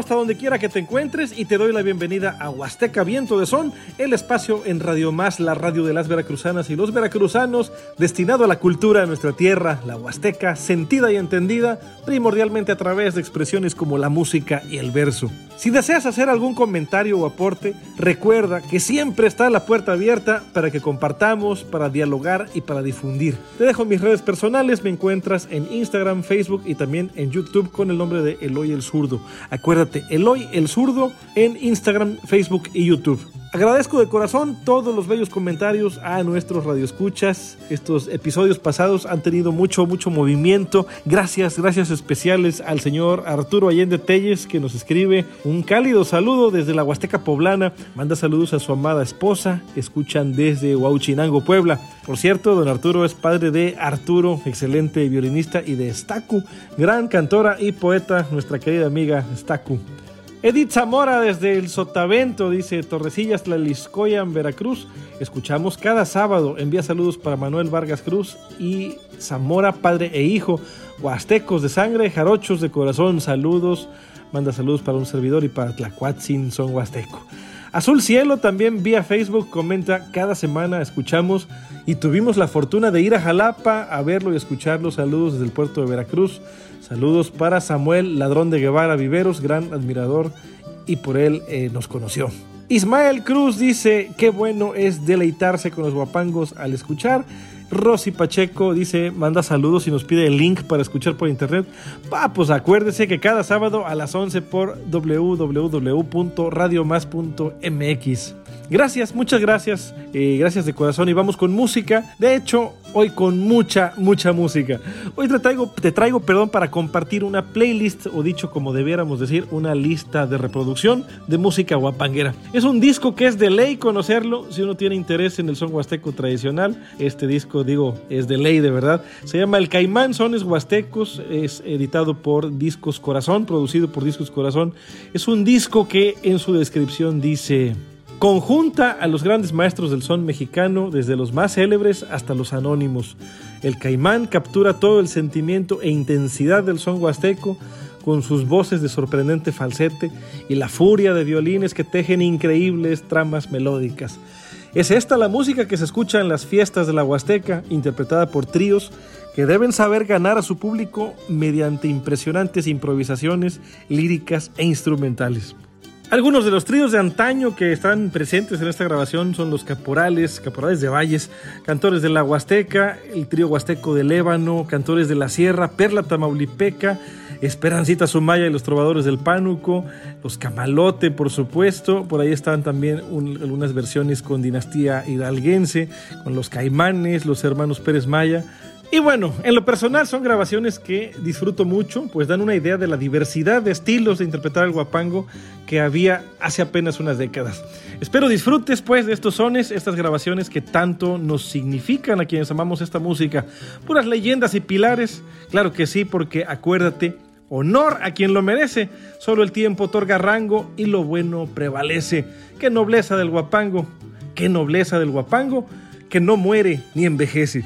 Hasta donde quiera que te encuentres y te doy la bienvenida a Huasteca Viento de Son, el espacio en Radio Más, la radio de las veracruzanas y los veracruzanos, destinado a la cultura de nuestra tierra, la Huasteca, sentida y entendida primordialmente a través de expresiones como la música y el verso. Si deseas hacer algún comentario o aporte, recuerda que siempre está la puerta abierta para que compartamos, para dialogar y para difundir. Te dejo mis redes personales, me encuentras en Instagram, Facebook y también en YouTube con el nombre de Eloy el Zurdo. Acuérdate, Eloy el Zurdo en Instagram, Facebook y YouTube. Agradezco de corazón todos los bellos comentarios a nuestros radioescuchas. Estos episodios pasados han tenido mucho, mucho movimiento. Gracias, gracias especiales al señor Arturo Allende Telles que nos escribe un cálido saludo desde la Huasteca Poblana. Manda saludos a su amada esposa. Escuchan desde Huauchinango, Puebla. Por cierto, don Arturo es padre de Arturo, excelente violinista, y de Staku, gran cantora y poeta, nuestra querida amiga Staku. Edith Zamora desde el Sotavento dice Torrecillas Tlaliscoyan, Veracruz. Escuchamos cada sábado. Envía saludos para Manuel Vargas Cruz y Zamora, padre e hijo. Huastecos de sangre, jarochos de corazón. Saludos. Manda saludos para un servidor y para Tlacuatzin, son huasteco. Azul Cielo también vía Facebook comenta cada semana escuchamos y tuvimos la fortuna de ir a Jalapa a verlo y escucharlo. Saludos desde el puerto de Veracruz. Saludos para Samuel Ladrón de Guevara Viveros, gran admirador y por él eh, nos conoció. Ismael Cruz dice, qué bueno es deleitarse con los guapangos al escuchar. Rosy Pacheco dice, manda saludos y nos pide el link para escuchar por internet. Ah, pues acuérdese que cada sábado a las 11 por www.radiomás.mx. Gracias, muchas gracias, eh, gracias de corazón y vamos con música. De hecho, hoy con mucha, mucha música. Hoy te traigo, te traigo, perdón, para compartir una playlist, o dicho como debiéramos decir, una lista de reproducción de música guapanguera. Es un disco que es de ley conocerlo si uno tiene interés en el son huasteco tradicional. Este disco, digo, es de ley de verdad. Se llama El Caimán Sones Huastecos, es editado por Discos Corazón, producido por Discos Corazón. Es un disco que en su descripción dice conjunta a los grandes maestros del son mexicano, desde los más célebres hasta los anónimos. El caimán captura todo el sentimiento e intensidad del son huasteco con sus voces de sorprendente falsete y la furia de violines que tejen increíbles tramas melódicas. Es esta la música que se escucha en las fiestas de la Huasteca, interpretada por tríos que deben saber ganar a su público mediante impresionantes improvisaciones líricas e instrumentales. Algunos de los tríos de antaño que están presentes en esta grabación son los Caporales, Caporales de Valles, Cantores de la Huasteca, el trío Huasteco de Lébano, Cantores de la Sierra, Perla Tamaulipeca, Esperancita Sumaya y los Trovadores del Pánuco, los Camalote, por supuesto, por ahí están también algunas versiones con Dinastía Hidalguense, con los Caimanes, los Hermanos Pérez Maya, y bueno, en lo personal son grabaciones que disfruto mucho, pues dan una idea de la diversidad de estilos de interpretar el guapango que había hace apenas unas décadas. Espero disfrutes pues de estos sones, estas grabaciones que tanto nos significan a quienes amamos esta música. Puras leyendas y pilares, claro que sí, porque acuérdate, honor a quien lo merece, solo el tiempo otorga rango y lo bueno prevalece. Qué nobleza del guapango, qué nobleza del guapango, que no muere ni envejece.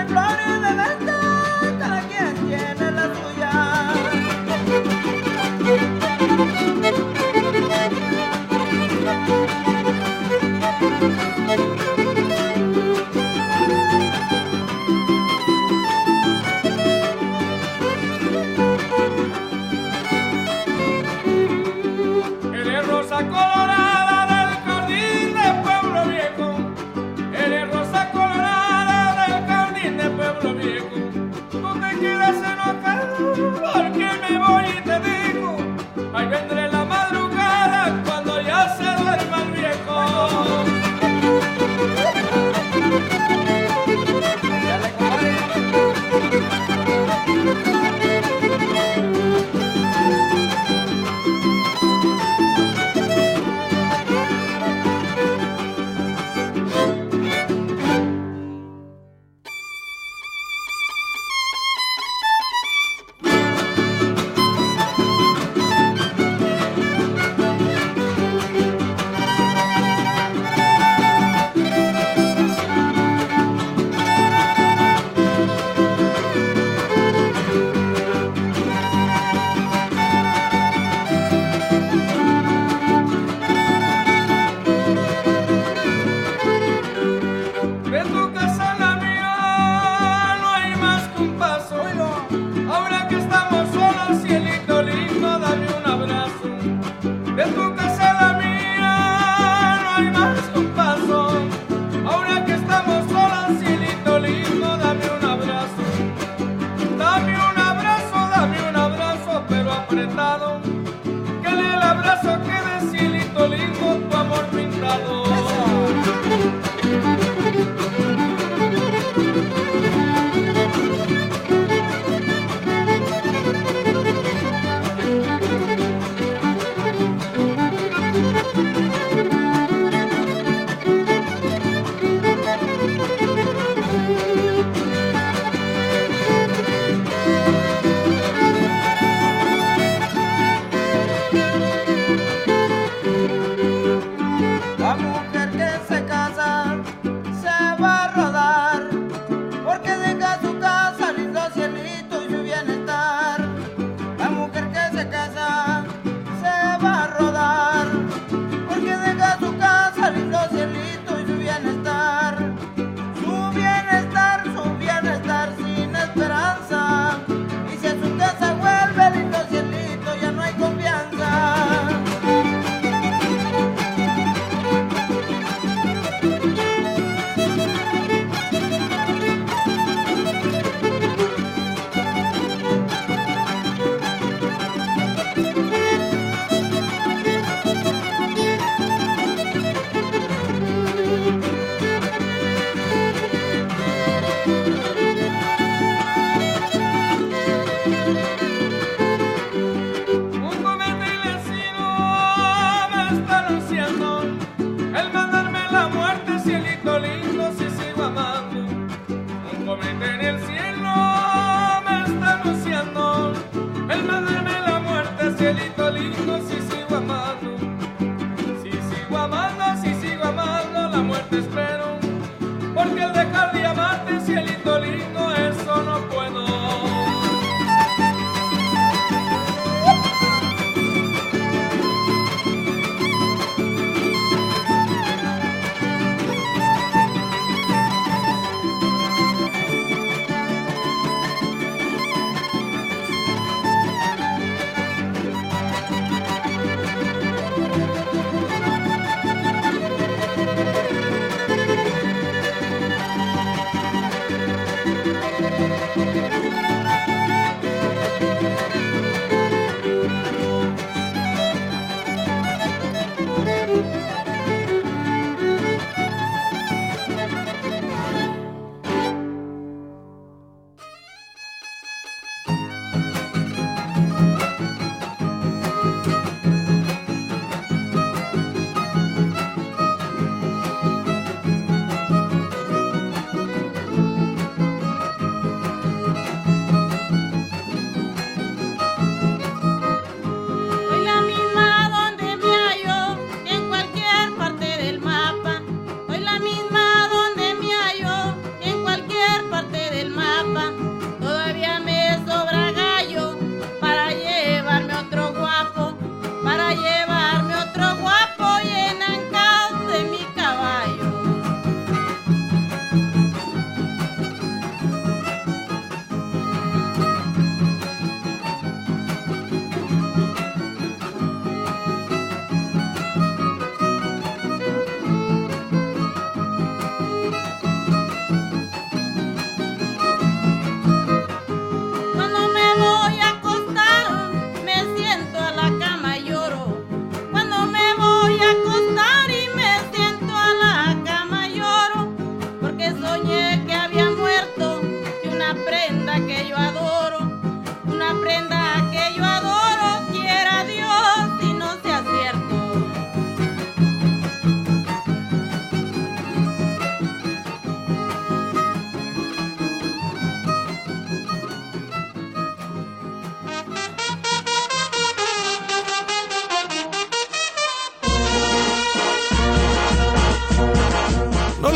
and blood.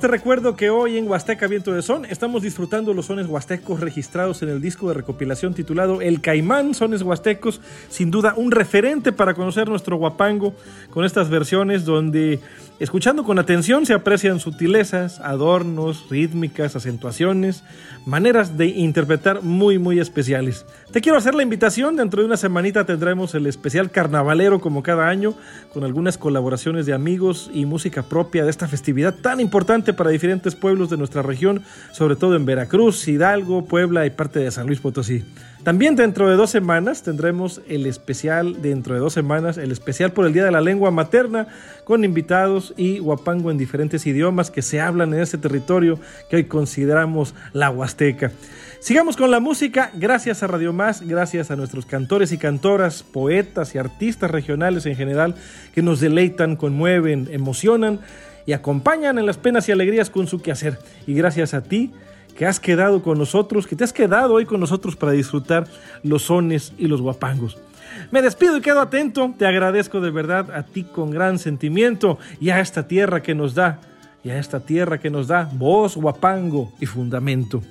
Te recuerdo que hoy en Huasteca Viento de Son estamos disfrutando los sones huastecos registrados en el disco de recopilación titulado El Caimán, sones huastecos, sin duda un referente para conocer nuestro guapango con estas versiones donde escuchando con atención se aprecian sutilezas, adornos, rítmicas, acentuaciones, maneras de interpretar muy muy especiales. Te quiero hacer la invitación, dentro de una semanita tendremos el especial carnavalero como cada año, con algunas colaboraciones de amigos y música propia de esta festividad tan importante para diferentes pueblos de nuestra región, sobre todo en Veracruz, Hidalgo, Puebla y parte de San Luis Potosí. También dentro de dos semanas tendremos el especial, dentro de dos semanas, el especial por el Día de la Lengua Materna, con invitados y guapango en diferentes idiomas que se hablan en ese territorio que hoy consideramos la Huasteca. Sigamos con la música, gracias a Radio Más, gracias a nuestros cantores y cantoras, poetas y artistas regionales en general que nos deleitan, conmueven, emocionan y acompañan en las penas y alegrías con su quehacer. Y gracias a ti que has quedado con nosotros, que te has quedado hoy con nosotros para disfrutar los sones y los guapangos. Me despido y quedo atento, te agradezco de verdad a ti con gran sentimiento y a esta tierra que nos da, y a esta tierra que nos da voz, guapango y fundamento.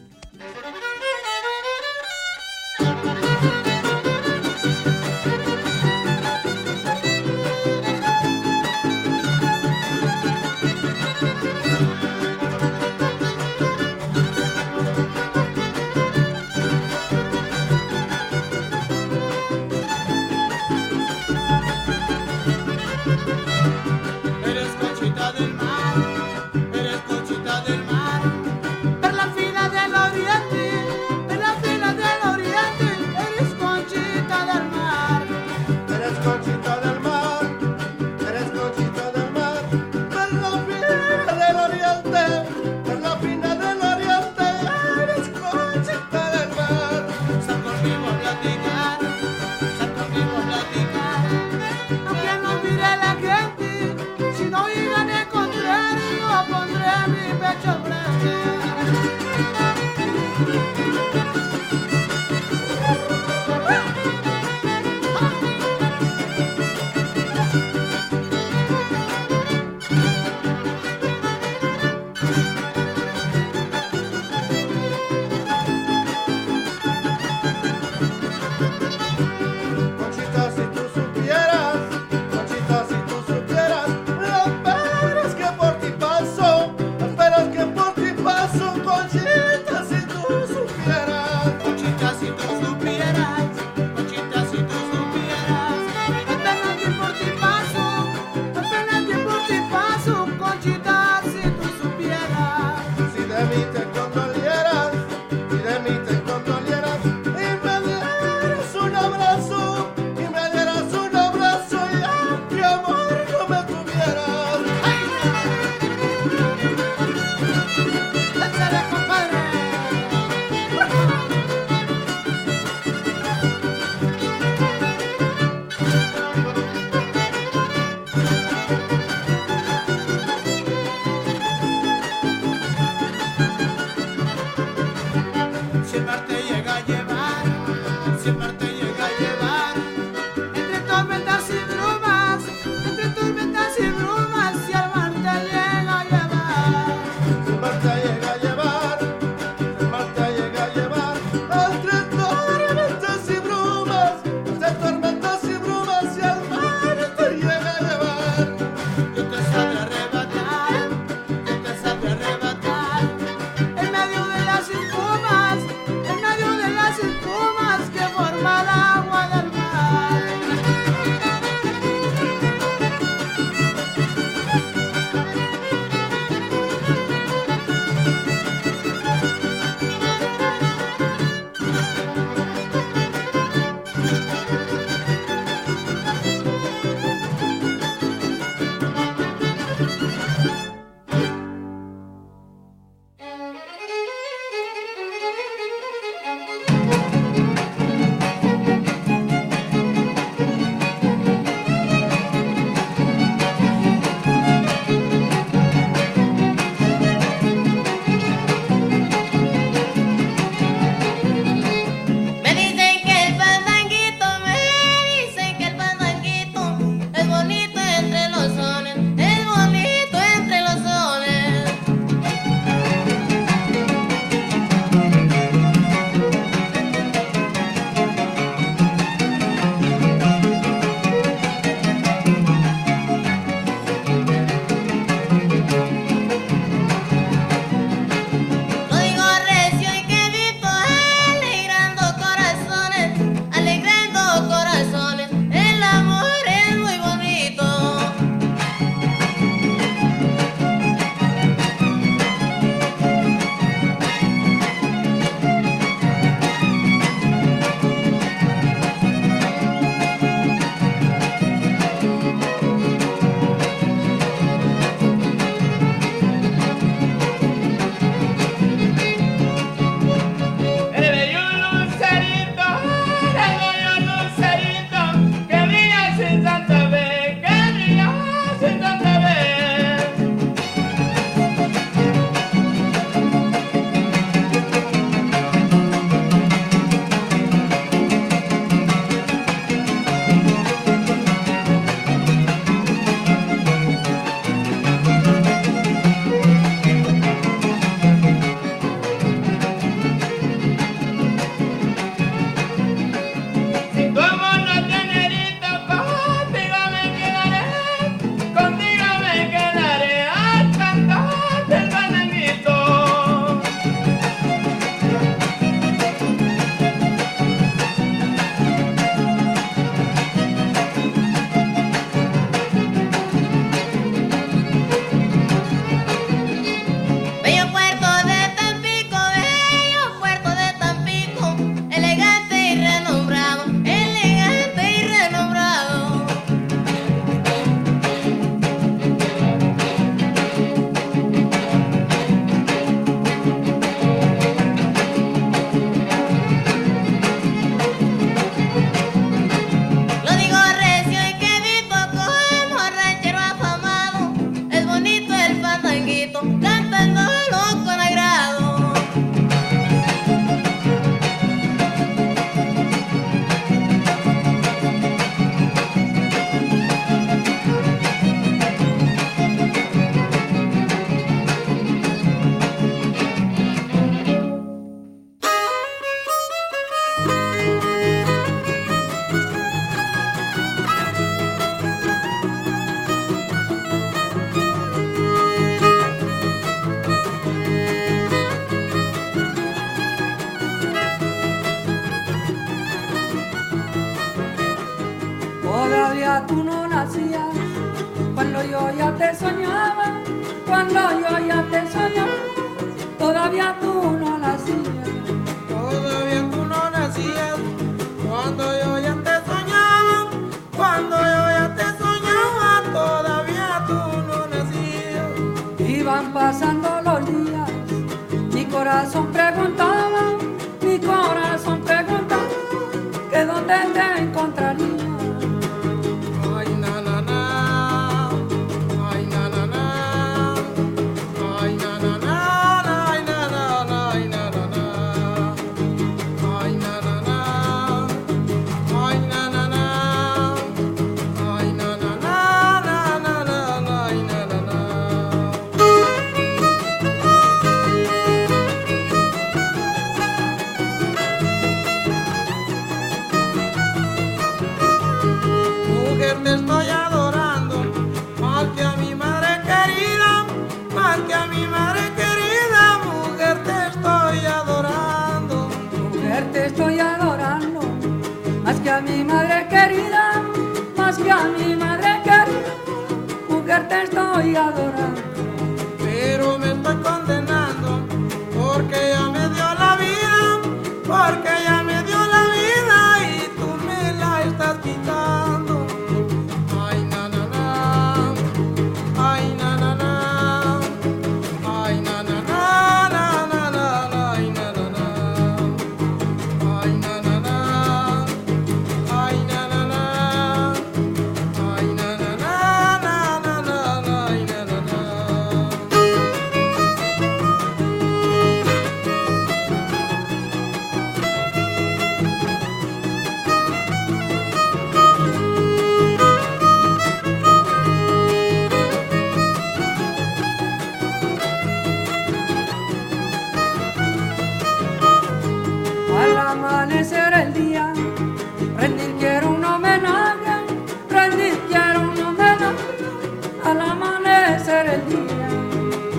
amanecerá el día. Rendir quiero un homenaje, rendir quiero un homenaje al amanecer el día.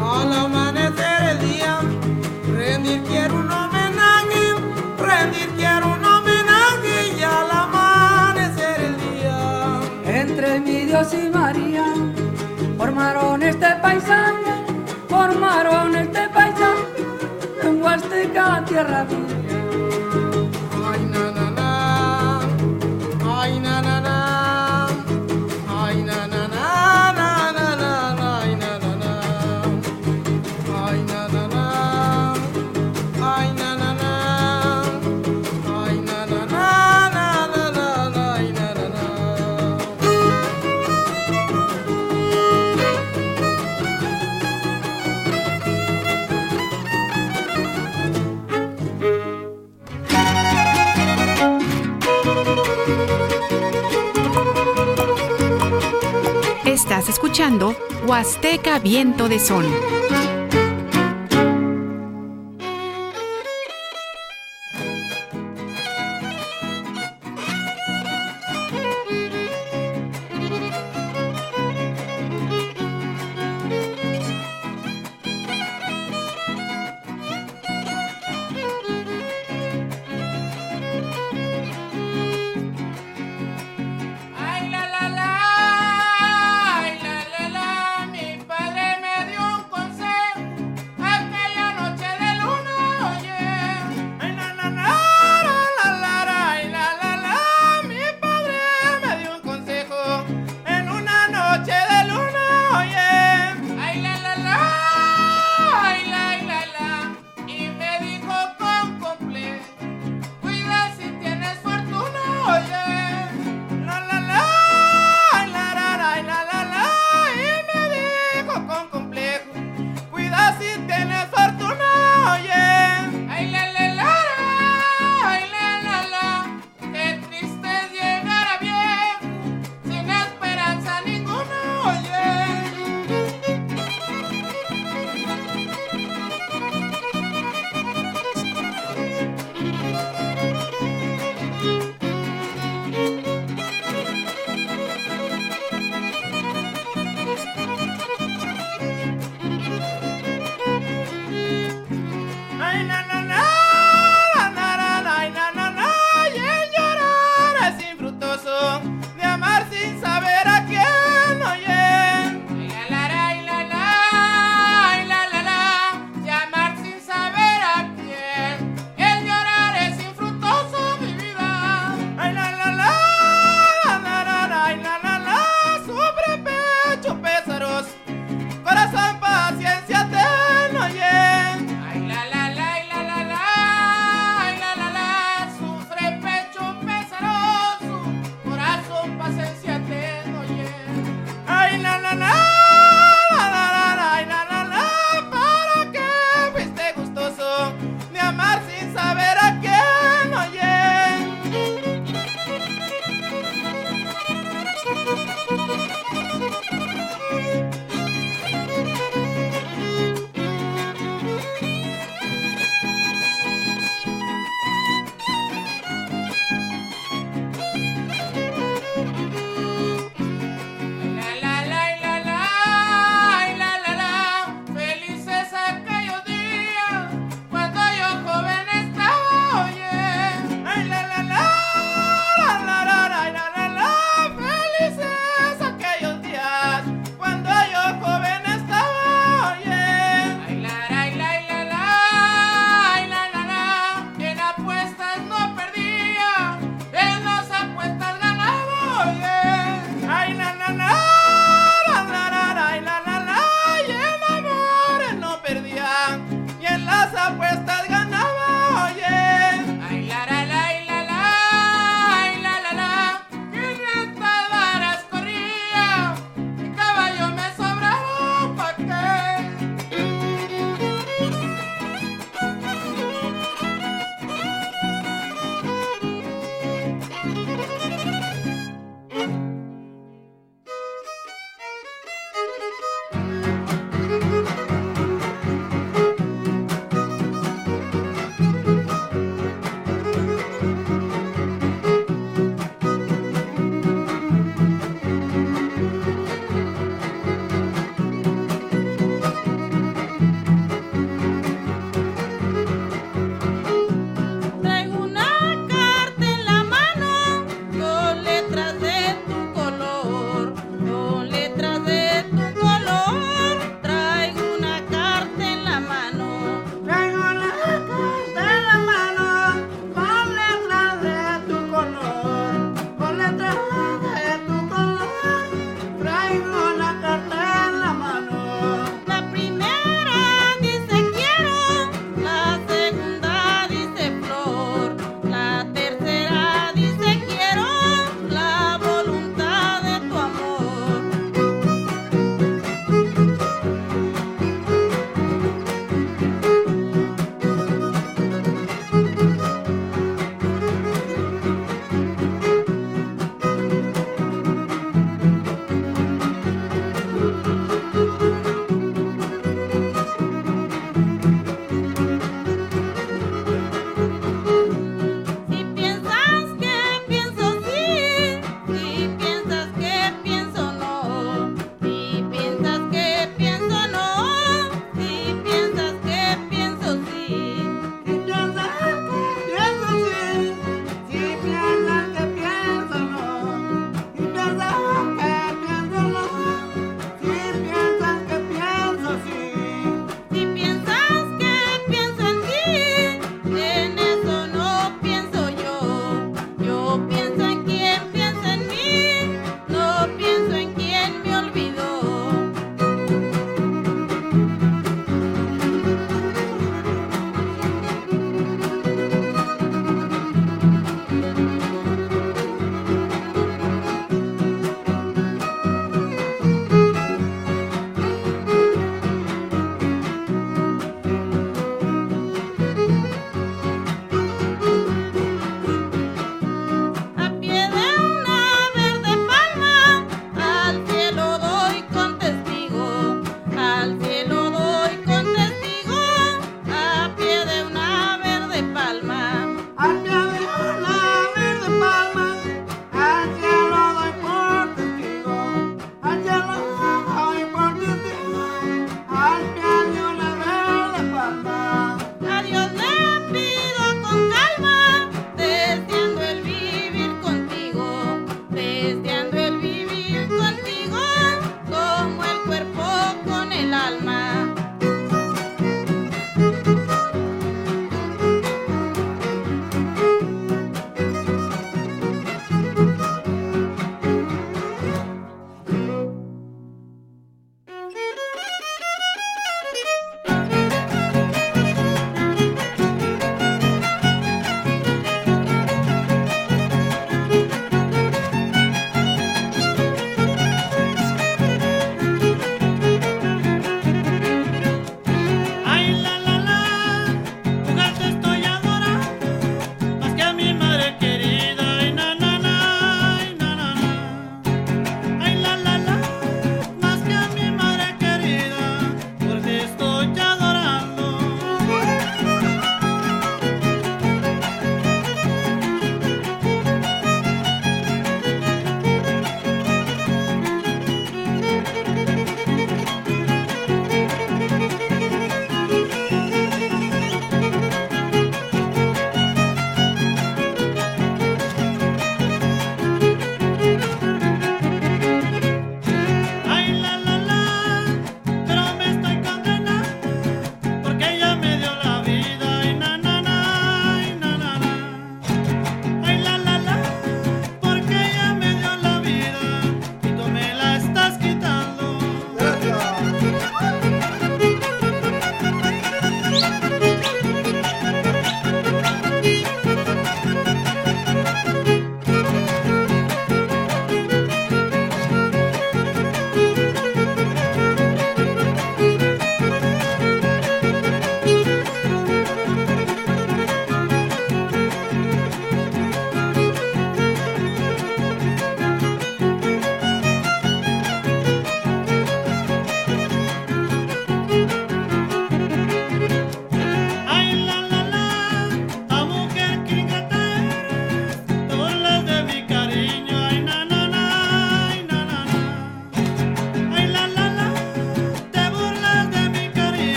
Al amanecer el día, rendir quiero un homenaje, rendir quiero un homenaje y al amanecer el día. Entre mi Dios y María formaron este paisaje, formaron este paisaje en Huasteca, tierra mía. Huasteca Viento de Sol.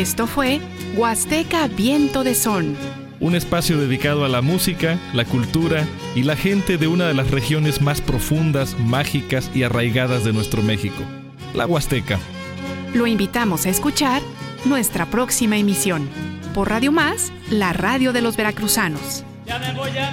Esto fue Huasteca Viento de Son. Un espacio dedicado a la música, la cultura y la gente de una de las regiones más profundas, mágicas y arraigadas de nuestro México, la Huasteca. Lo invitamos a escuchar nuestra próxima emisión. Por Radio Más, la radio de los veracruzanos. Ya me voy, ya